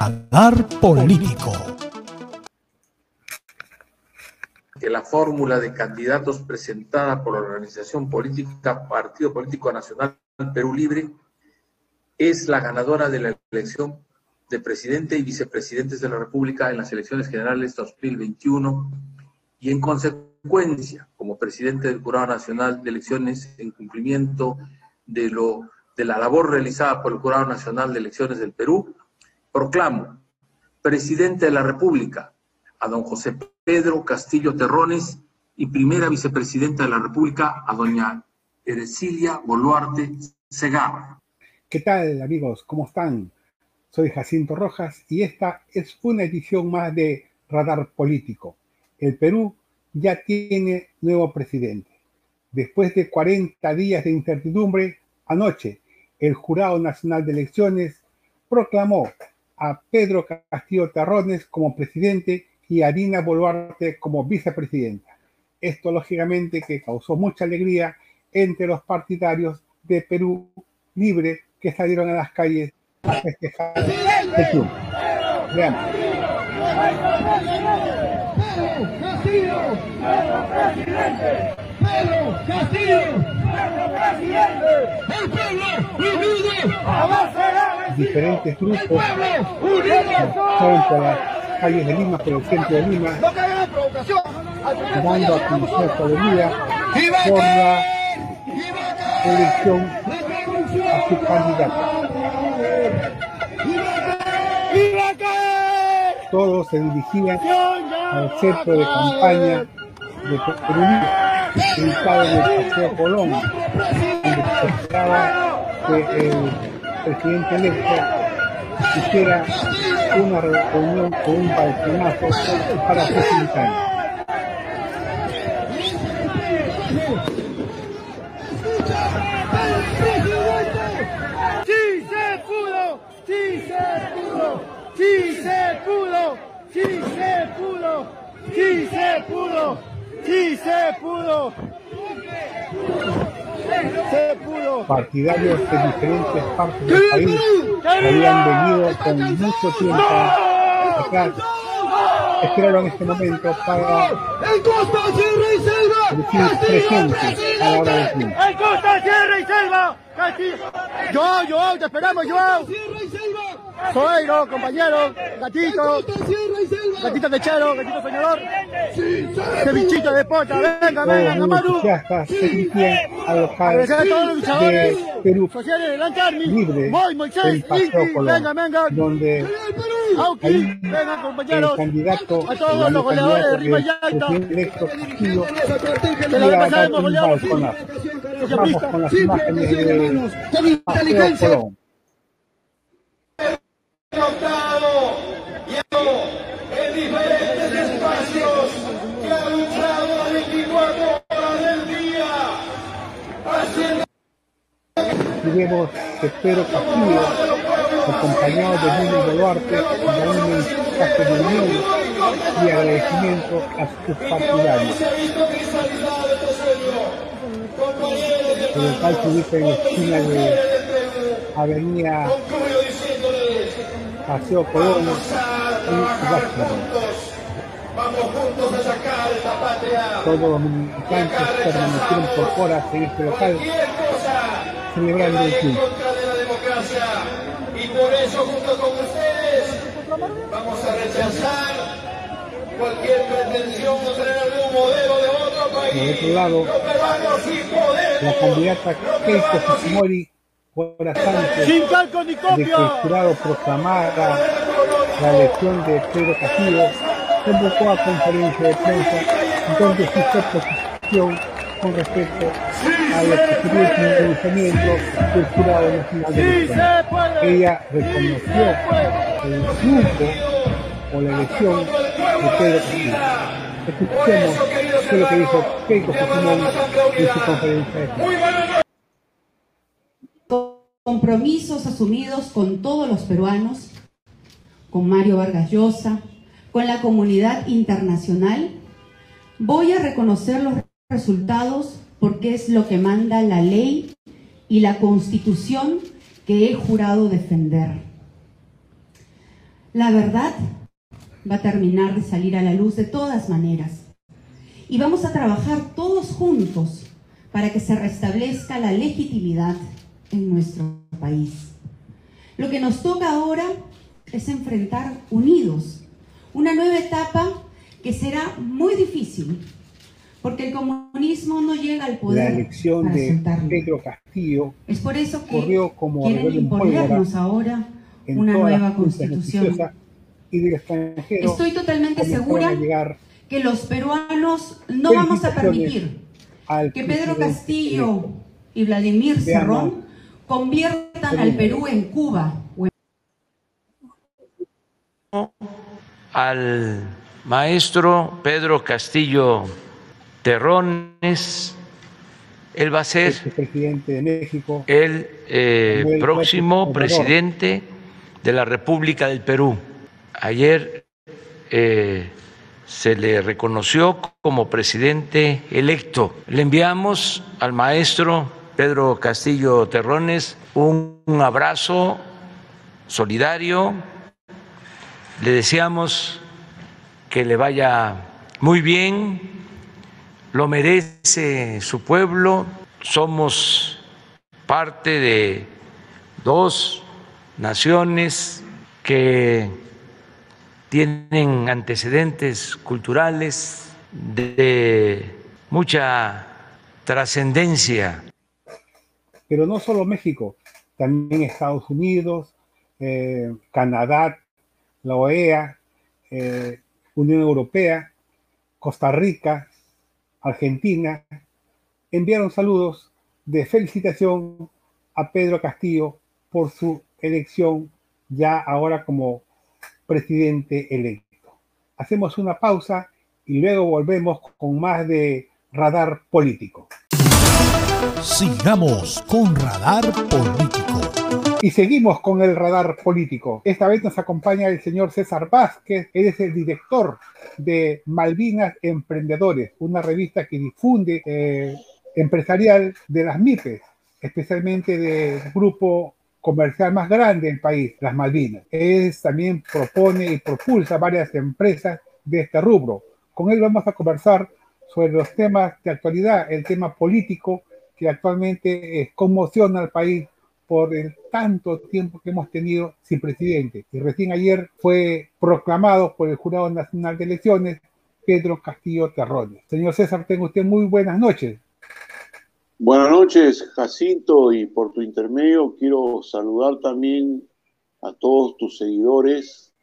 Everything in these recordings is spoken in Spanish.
Radar Político. Que la fórmula de candidatos presentada por la organización política Partido Político Nacional Perú Libre es la ganadora de la elección de presidente y vicepresidentes de la República en las elecciones generales 2021 y en consecuencia, como presidente del Jurado Nacional de Elecciones en cumplimiento de, lo, de la labor realizada por el Jurado Nacional de Elecciones del Perú, proclamo presidente de la República a don José Pedro Castillo Terrones y primera vicepresidenta de la República a doña Erecilia Boluarte Segarra. ¿Qué tal amigos? ¿Cómo están? Soy Jacinto Rojas y esta es una edición más de Radar Político. El Perú ya tiene nuevo presidente. Después de 40 días de incertidumbre, anoche el Jurado Nacional de Elecciones proclamó a Pedro Castillo Terrones como presidente y a Dina Boluarte como vicepresidenta. Esto lógicamente que causó mucha alegría entre los partidarios de Perú Libre que salieron a las calles a festejar el triunfo. Veamos. Castillo, el pueblo diferentes grupos fueron por las calles de Lima, por el centro de Lima, dando a conocer su alegría por la elección a su candidato. Todos se dirigían al centro de campaña de Perú, ubicado en el Paseo Colón, donde se esperaba que el presidente electo hiciera una reunión con un balconazo para facilitar. ¡Sí se pudo! ¡Sí se pudo! ¡Sí se pudo! ¡Sí se pudo! ¡Sí se pudo! ¡Sí se pudo! Se pudo. Partidarios de diferentes partes del país habían venido con mucho tiempo atrás. Esperaron este momento para ¡El Costa, Sierra y Selva! decir presentes a la hora del triunfo. ¡El Costa, Sierra y Selva! Yo, yo, te esperamos, Joao. Soy, no, compañero, gatito, gatito techero, gatito soñador, cevichito de pocha, venga, venga, muy Local Agradecer a todos los luchadores de Perú. sociales del Ancarmi, Libre Moy, Moisés, del Paseo Inti, Colón, venga, venga, donde Auki, ahí venga, el compañeros, candidato, a todos los goleadores de del Yalta, Castillo que la iba vez a pasada dar hemos un goleado, balconazo. Vamos con las imágenes de Paseo Colón. Y vemos que Pedro Castillo, acompañado de da un mensaje de unión y agradecimiento a sus partidarios. El local se ubica en la esquina de Avenida Paseo Colón y Washington. Todos los militantes permanecieron por horas en este local celebrando el triunfo. contra de la democracia y por eso junto con ustedes vamos a rechazar cualquier pretensión de tener algún modelo de otro Por país. otro lado, la candidata Keiko Fujimori, horas antes Sin calco ni de que el copia. jurado proclamara la elección de Pedro Castillo, convocó a conferencia de prensa donde fijó posición con respecto a lo que sería el pronunciamiento del jurado nacional de elecciones. Ella reconoció el triunfo o la elección de Pedro Castillo. Escuchemos qué es lo que dijo Keiko Fujimori en su conferencia de compromisos asumidos con todos los peruanos, con Mario Vargas Llosa, con la comunidad internacional, voy a reconocer los resultados porque es lo que manda la ley y la constitución que he jurado defender. La verdad va a terminar de salir a la luz de todas maneras. Y vamos a trabajar todos juntos para que se restablezca la legitimidad en nuestro país. Lo que nos toca ahora es enfrentar unidos una nueva etapa que será muy difícil, porque el comunismo no llega al poder. La elección de Pedro Castillo es por eso que como quieren imponernos ahora una nueva constitución. Y del extranjero, Estoy totalmente segura que los peruanos no vamos a permitir que Pedro Castillo y Vladimir Cerrón conviertan al Perú en Cuba. Al maestro Pedro Castillo Terrones, él va a ser presidente de México, el eh, próximo presidente de la República del Perú. Ayer eh, se le reconoció como presidente electo. Le enviamos al maestro Pedro Castillo Terrones un, un abrazo solidario. Le deseamos que le vaya muy bien, lo merece su pueblo, somos parte de dos naciones que tienen antecedentes culturales de mucha trascendencia. Pero no solo México, también Estados Unidos, eh, Canadá, la OEA, eh, Unión Europea, Costa Rica, Argentina, enviaron saludos de felicitación a Pedro Castillo por su elección ya ahora como presidente electo. Hacemos una pausa y luego volvemos con más de radar político. Sigamos con radar político. Y seguimos con el radar político. Esta vez nos acompaña el señor César Vázquez. Él es el director de Malvinas Emprendedores, una revista que difunde eh, empresarial de las MIPES, especialmente del grupo comercial más grande del país, las Malvinas. Él también propone y propulsa varias empresas de este rubro. Con él vamos a conversar sobre los temas de actualidad, el tema político que actualmente eh, conmociona al país por el tanto tiempo que hemos tenido sin presidente. Y recién ayer fue proclamado por el Jurado Nacional de Elecciones Pedro Castillo Terrones. Señor César, tengo usted muy buenas noches. Buenas noches, Jacinto, y por tu intermedio quiero saludar también a todos tus seguidores,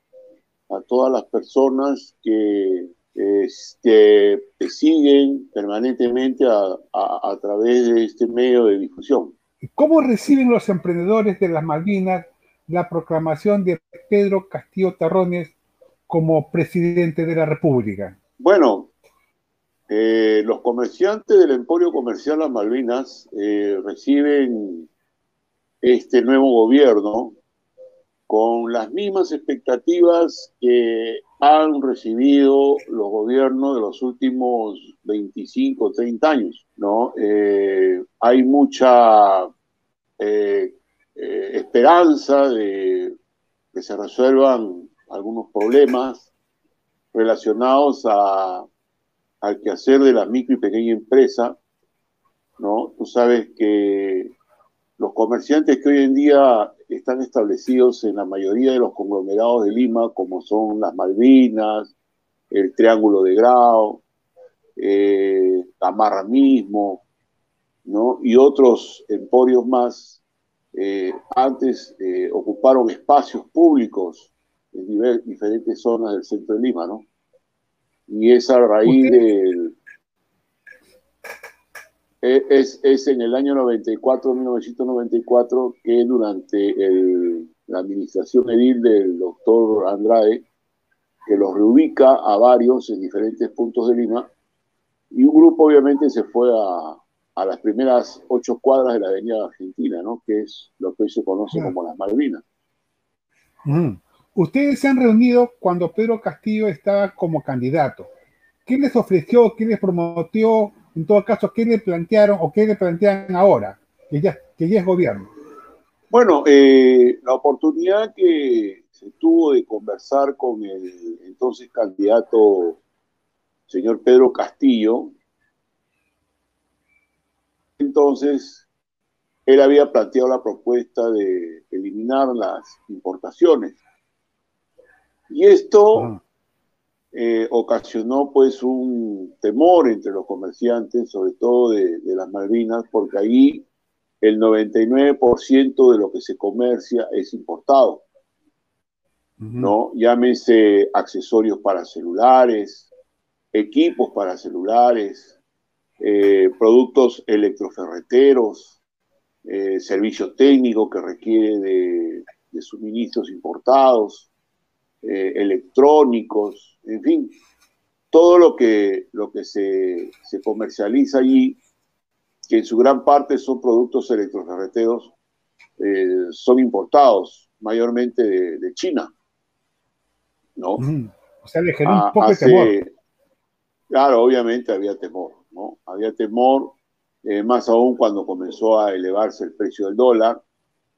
a todas las personas que este, te siguen permanentemente a, través de este medio de difusión. ¿Cómo reciben los emprendedores de las Malvinas la proclamación de Pedro Castillo Terrones como presidente de la República? Bueno, eh, los comerciantes del Emporio Comercial Las Malvinas eh, reciben este nuevo gobierno con las mismas expectativas que han recibido los gobiernos de los últimos 25, 30 años. ¿no? Eh, hay mucha esperanza de que se resuelvan algunos problemas relacionados a al quehacer de la micro y pequeña empresa, ¿no? Tú sabes que los comerciantes que hoy en día están establecidos en la mayoría de los conglomerados de Lima, como son las Malvinas, el Triángulo de Grau, eh, Tamarra mismo, ¿no? y otros emporios más, eh, antes eh, ocuparon espacios públicos en diferentes zonas del centro de Lima, ¿no? y es a raíz del... E, es, es, en el año 94, 1994, que durante el, la administración edil del doctor Andrade, que los reubica a varios en diferentes puntos de Lima, y un grupo obviamente se fue a, a las primeras ocho cuadras de la Avenida Argentina, ¿no? que es lo que hoy se conoce como las Malvinas. Mm. Ustedes se han reunido cuando Pedro Castillo estaba como candidato. ¿Qué les ofreció, qué les prometió, en todo caso, qué le plantearon o qué le plantean ahora, que ya, que ya es gobierno? Bueno, eh, la oportunidad que se tuvo de conversar con el entonces candidato señor Pedro Castillo, entonces él había planteado la propuesta de eliminar las importaciones. Y esto ah. Eh, ocasionó pues un temor entre los comerciantes, sobre todo de, las Malvinas, porque ahí el 99% de lo que se comercia es importado. ¿no? Llámese accesorios para celulares, equipos para celulares, eh, productos electroferreteros, eh, servicio técnico que requiere de, suministros importados, eh, electrónicos, en fin, todo lo que, lo que se, comercializa allí, que en su gran parte son productos electroferreteros, son importados mayormente de, China. ¿no? O sea, le generó un ah, poco de temor. Claro, obviamente había temor, ¿no? Había temor, eh, más aún cuando comenzó a elevarse el precio del dólar,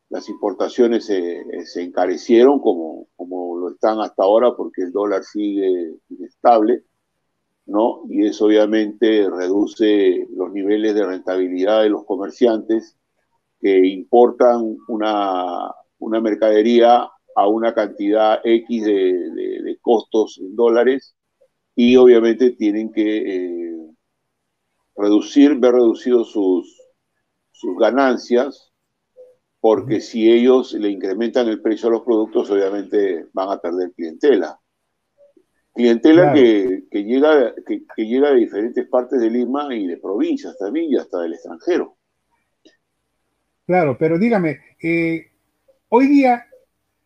las importaciones se, encarecieron como, como lo están hasta ahora porque el dólar sigue inestable, ¿no? Y eso obviamente reduce los niveles de rentabilidad de los comerciantes que importan una, una mercadería a una cantidad X de, costos en dólares y obviamente tienen que eh, reducir, ver reducidos sus, sus ganancias, porque si ellos le incrementan el precio a los productos, obviamente van a perder clientela. Clientela que, llega, que, llega de diferentes partes de Lima y de provincias también y hasta del extranjero. Claro, pero dígame, eh, hoy día,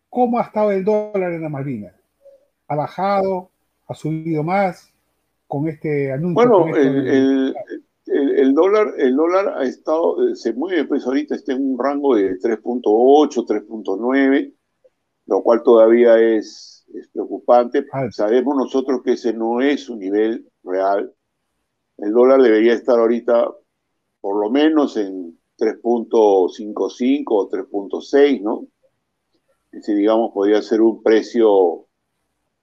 ¿cómo ha estado el dólar en la Marina? ¿Ha bajado? ha subido más con este anuncio. Bueno, el, dólar, el dólar ha estado, eh, se mueve, pues ahorita está en un rango de 3.8, 3.9, lo cual todavía es, preocupante. Sabemos nosotros que ese no es un nivel real. El dólar debería estar ahorita por lo menos en 3.55 o 3.6, ¿no? Ese, digamos, podría ser un precio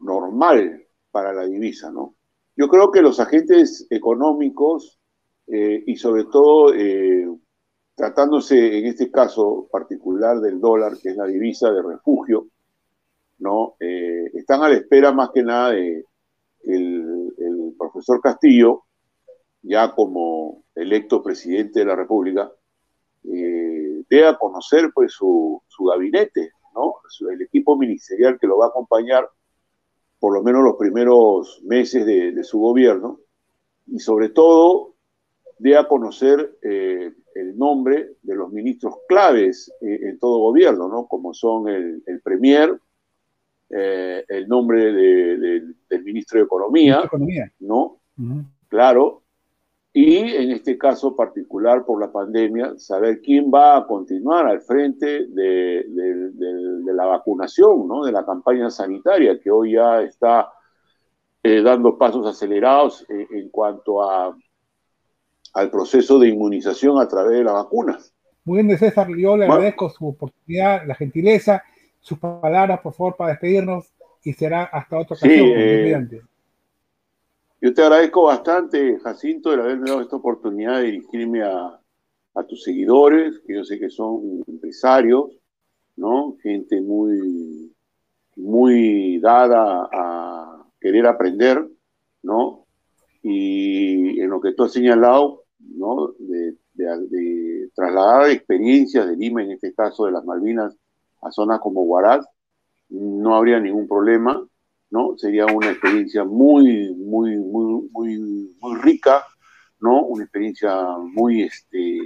normal para la divisa, ¿no? Yo creo que los agentes económicos eh, y sobre todo eh, tratándose en este caso particular del dólar, que es la divisa de refugio, ¿no? Eh, están a la espera más que nada de el, el profesor Castillo, ya como electo presidente de la República, dé a conocer pues su, su gabinete, ¿no? El equipo ministerial que lo va a acompañar por lo menos los primeros meses de, su gobierno, y sobre todo de a conocer eh, el nombre de los ministros claves eh, en todo gobierno, ¿no? como son el, Premier, eh, el nombre del ministro de Economía, ¿no? Claro, y en este caso particular por la pandemia, saber quién va a continuar al frente de, la vacunación, ¿no? de la campaña sanitaria, que hoy ya está dando pasos acelerados en cuanto a, al proceso de inmunización a través de las vacunas. Muy bien, César, yo le agradezco su oportunidad, la gentileza, sus palabras, por favor, para despedirnos y será hasta otra ocasión. Sí, yo te agradezco bastante, Jacinto, de haberme dado esta oportunidad de dirigirme a, tus seguidores, que yo sé que son empresarios, ¿no? Gente muy, muy dada a querer aprender, ¿no? Y en lo que tú has señalado, ¿no? De, trasladar experiencias de Lima, en este caso de las Malvinas, a zonas como Huaraz, no habría ningún problema. ¿no? Sería una experiencia muy, muy, muy, muy, muy rica, ¿no? Una experiencia muy, este,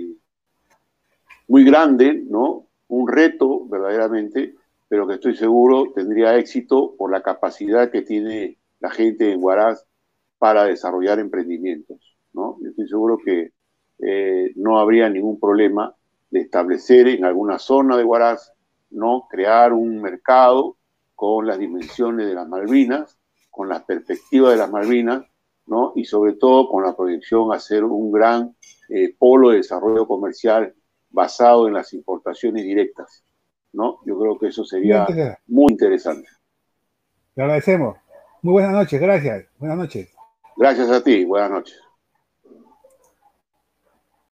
muy grande, ¿no? Un reto, verdaderamente, pero que estoy seguro tendría éxito por la capacidad que tiene la gente en Huaraz para desarrollar emprendimientos, ¿no? Estoy seguro que eh, no habría ningún problema de establecer en alguna zona de Huaraz, ¿no? Crear un mercado con las dimensiones de las Malvinas, con la perspectiva de las Malvinas, ¿no? y sobre todo con la proyección a ser un gran eh, polo de desarrollo comercial basado en las importaciones directas. ¿no? Yo creo que eso sería muy interesante. Le agradecemos. Muy buenas noches, gracias. Buenas noches. Gracias a ti, buenas noches.